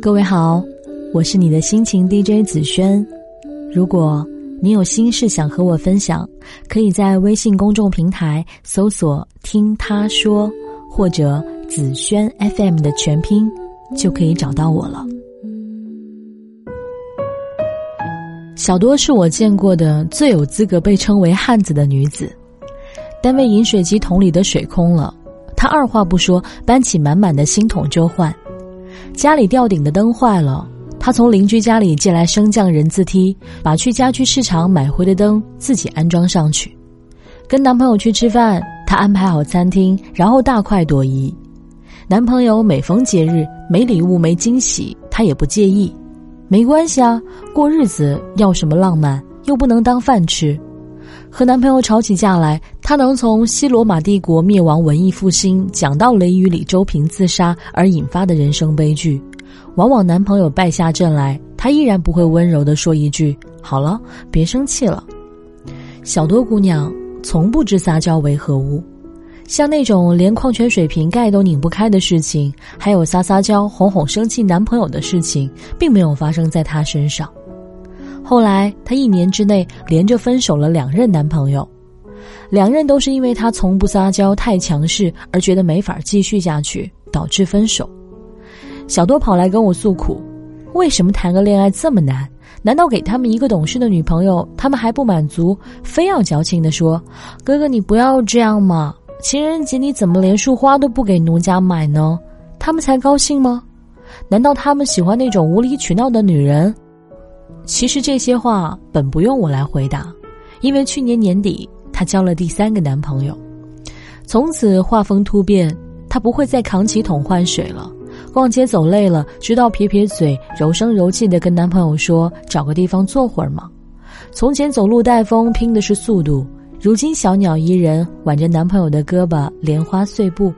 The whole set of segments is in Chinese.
各位好，我是你的心情 DJ 紫萱。如果你有心事想和我分享，可以在微信公众平台搜索“听他说”或者“紫萱 FM” 的全拼，就可以找到我了。小多是我见过的最有资格被称为汉子的女子。单位饮水机桶里的水空了，她二话不说，搬起满满的新桶就换。家里吊顶的灯坏了，她从邻居家里借来升降人字梯，把去家居市场买回的灯自己安装上去。跟男朋友去吃饭，她安排好餐厅，然后大快朵颐。男朋友每逢节日没礼物没惊喜，她也不介意。没关系啊，过日子要什么浪漫，又不能当饭吃。和男朋友吵起架来，她能从西罗马帝国灭亡、文艺复兴讲到雷雨里周平自杀而引发的人生悲剧，往往男朋友败下阵来，她依然不会温柔的说一句“好了，别生气了”。小多姑娘从不知撒娇为何物，像那种连矿泉水瓶盖都拧不开的事情，还有撒撒娇哄哄生气男朋友的事情，并没有发生在她身上。后来，她一年之内连着分手了两任男朋友，两任都是因为她从不撒娇、太强势而觉得没法继续下去，导致分手。小多跑来跟我诉苦：为什么谈个恋爱这么难？难道给他们一个懂事的女朋友，他们还不满足，非要矫情的说：“哥哥，你不要这样嘛！情人节你怎么连束花都不给奴家买呢？他们才高兴吗？难道他们喜欢那种无理取闹的女人？”其实这些话本不用我来回答，因为去年年底她交了第三个男朋友，从此画风突变，她不会再扛起桶换水了。逛街走累了，直到撇撇嘴，柔声柔气的跟男朋友说：“找个地方坐会儿嘛。”从前走路带风拼的是速度，如今小鸟依人，挽着男朋友的胳膊，莲花碎步。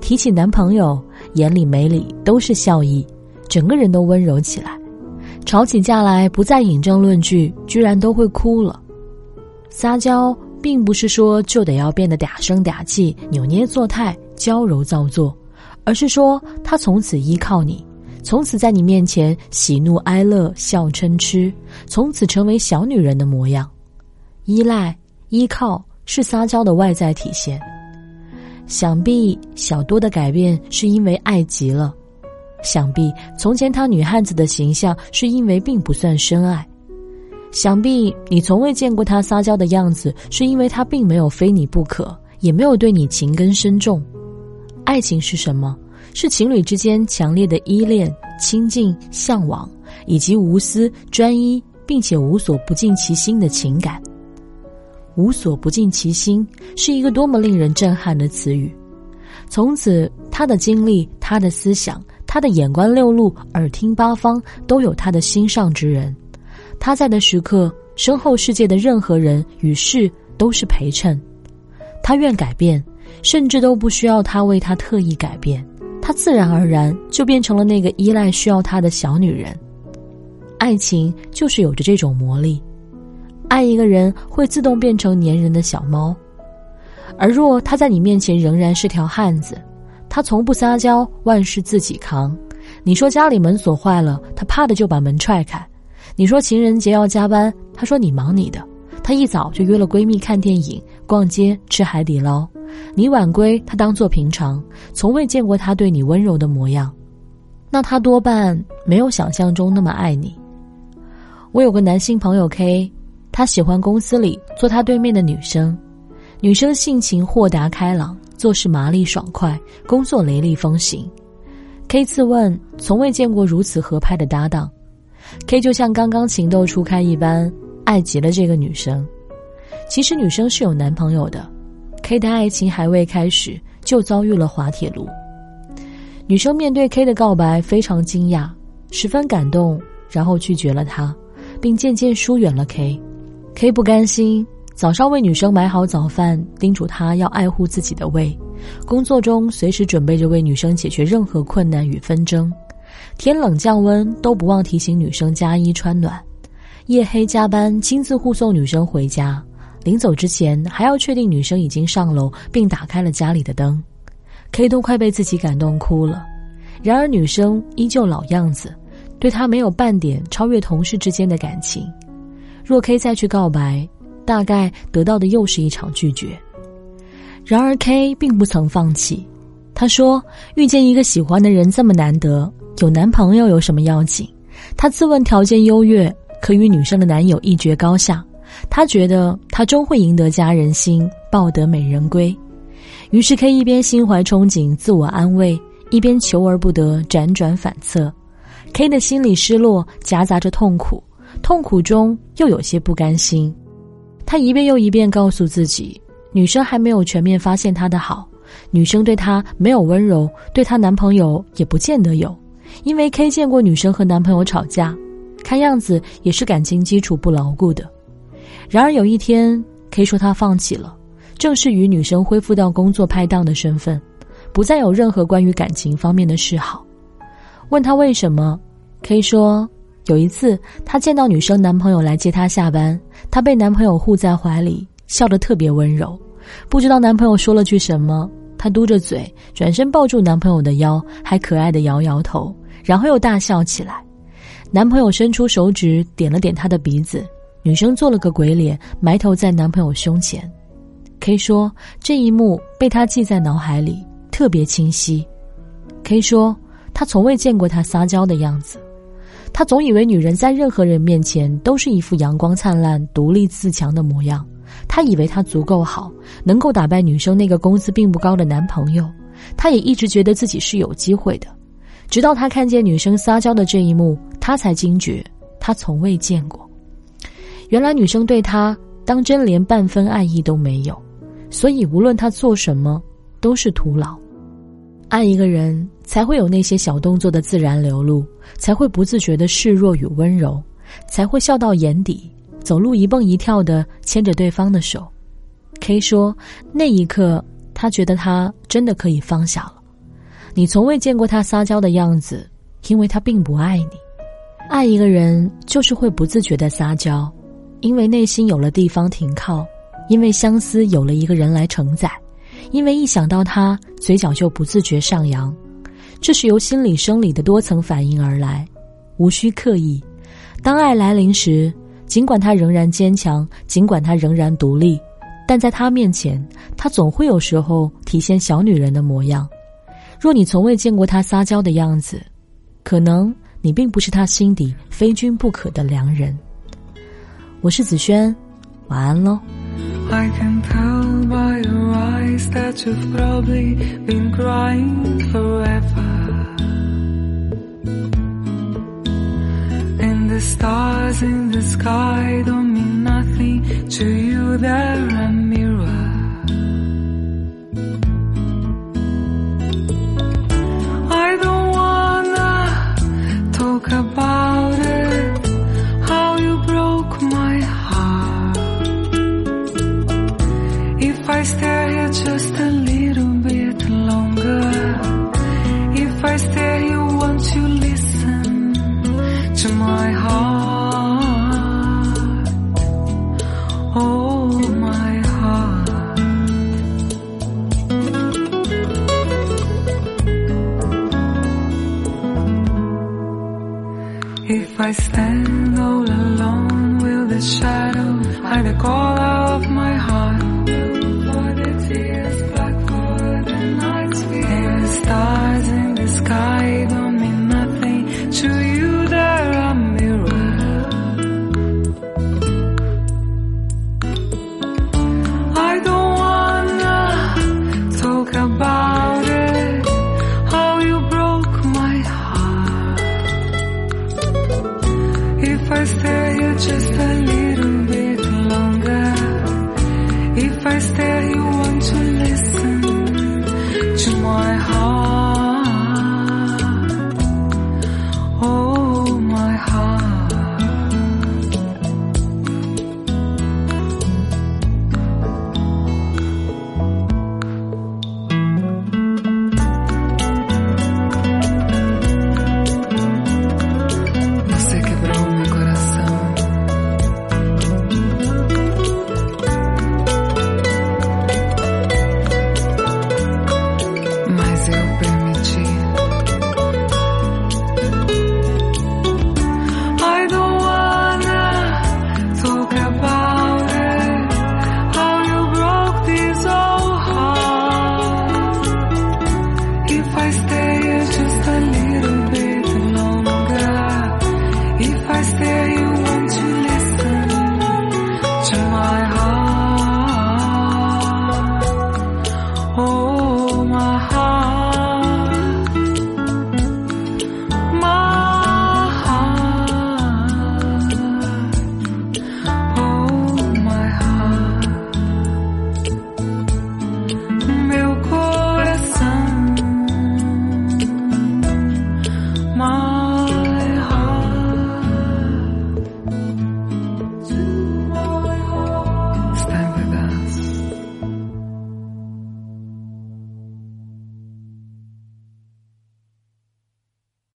提起男朋友，眼里眉里都是笑意，整个人都温柔起来。吵起架来，不再引证论据，居然都会哭了。撒娇并不是说就得要变得嗲声嗲气、扭捏作态、娇柔造作，而是说他从此依靠你，从此在你面前喜怒哀乐、笑嗔痴，从此成为小女人的模样。依赖、依靠是撒娇的外在体现。想必小多的改变是因为爱极了。想必从前她女汉子的形象是因为并不算深爱，想必你从未见过她撒娇的样子，是因为他并没有非你不可，也没有对你情根深重。爱情是什么？是情侣之间强烈的依恋、亲近、向往，以及无私、专一，并且无所不尽其心的情感。无所不尽其心是一个多么令人震撼的词语。从此，他的经历，他的思想。他的眼观六路，耳听八方，都有他的心上之人。他在的时刻，身后世界的任何人与事都是陪衬。他愿改变，甚至都不需要他为他特意改变，他自然而然就变成了那个依赖需要他的小女人。爱情就是有着这种魔力，爱一个人会自动变成粘人的小猫，而若他在你面前仍然是条汉子。他从不撒娇，万事自己扛。你说家里门锁坏了，他啪的就把门踹开。你说情人节要加班，他说你忙你的。他一早就约了闺蜜看电影、逛街、吃海底捞。你晚归，他当做平常，从未见过他对你温柔的模样。那他多半没有想象中那么爱你。我有个男性朋友 K，他喜欢公司里坐他对面的女生，女生性情豁达开朗。做事麻利爽快，工作雷厉风行。K 自问从未见过如此合拍的搭档。K 就像刚刚情窦初开一般，爱极了这个女生。其实女生是有男朋友的，K 的爱情还未开始就遭遇了滑铁卢。女生面对 K 的告白非常惊讶，十分感动，然后拒绝了他，并渐渐疏远了 K。K 不甘心。早上为女生买好早饭，叮嘱她要爱护自己的胃。工作中随时准备着为女生解决任何困难与纷争，天冷降温都不忘提醒女生加衣穿暖。夜黑加班，亲自护送女生回家。临走之前还要确定女生已经上楼，并打开了家里的灯。K 都快被自己感动哭了。然而女生依旧老样子，对他没有半点超越同事之间的感情。若 K 再去告白，大概得到的又是一场拒绝。然而 K 并不曾放弃，他说：“遇见一个喜欢的人这么难得，有男朋友有什么要紧？”他自问条件优越，可与女生的男友一决高下。他觉得他终会赢得佳人心，抱得美人归。于是 K 一边心怀憧憬，自我安慰。一边求而不得，辗转反侧，K 的心里失落，夹杂着痛苦，痛苦中又有些不甘心。他一遍又一遍告诉自己，女生还没有全面发现他的好，女生对他没有温柔，对她男朋友也不见得有。因为 K 见过女生和男朋友吵架，看样子也是感情基础不牢固的。然而有一天，K 说他放弃了，正式与女生恢复到工作拍档的身份。不再有任何关于感情方面的示好。问他为什么，K 说有一次他见到女生男朋友来接她下班，她被男朋友护在怀里，笑得特别温柔。不知道男朋友说了句什么，她嘟着嘴，转身抱住男朋友的腰，还可爱的摇摇头，然后又大笑起来。男朋友伸出手指点了点她的鼻子，女生做了个鬼脸，埋头在男朋友胸前。K 说这一幕被他记在脑海里。特别清晰，K 说他从未见过他撒娇的样子，他总以为女人在任何人面前都是一副阳光灿烂、独立自强的模样，他以为他足够好，能够打败女生那个工资并不高的男朋友，他也一直觉得自己是有机会的，直到他看见女生撒娇的这一幕，他才惊觉他从未见过，原来女生对他当真连半分爱意都没有，所以无论他做什么都是徒劳。爱一个人，才会有那些小动作的自然流露，才会不自觉的示弱与温柔，才会笑到眼底，走路一蹦一跳的牵着对方的手。K 说，那一刻他觉得他真的可以放下了。你从未见过他撒娇的样子，因为他并不爱你。爱一个人就是会不自觉的撒娇，因为内心有了地方停靠，因为相思有了一个人来承载。因为一想到他，嘴角就不自觉上扬，这是由心理生理的多层反应而来，无需刻意。当爱来临时，尽管他仍然坚强，尽管他仍然独立，但在他面前，他总会有时候体现小女人的模样。若你从未见过他撒娇的样子，可能你并不是他心底非君不可的良人。我是子轩，晚安喽。I can tell by your eyes that you've probably been crying forever. Stars in the sky don't mean nothing to you, they're If I stand all alone, will the shadow hide the color If I stay here just a little bit longer, if I stay here,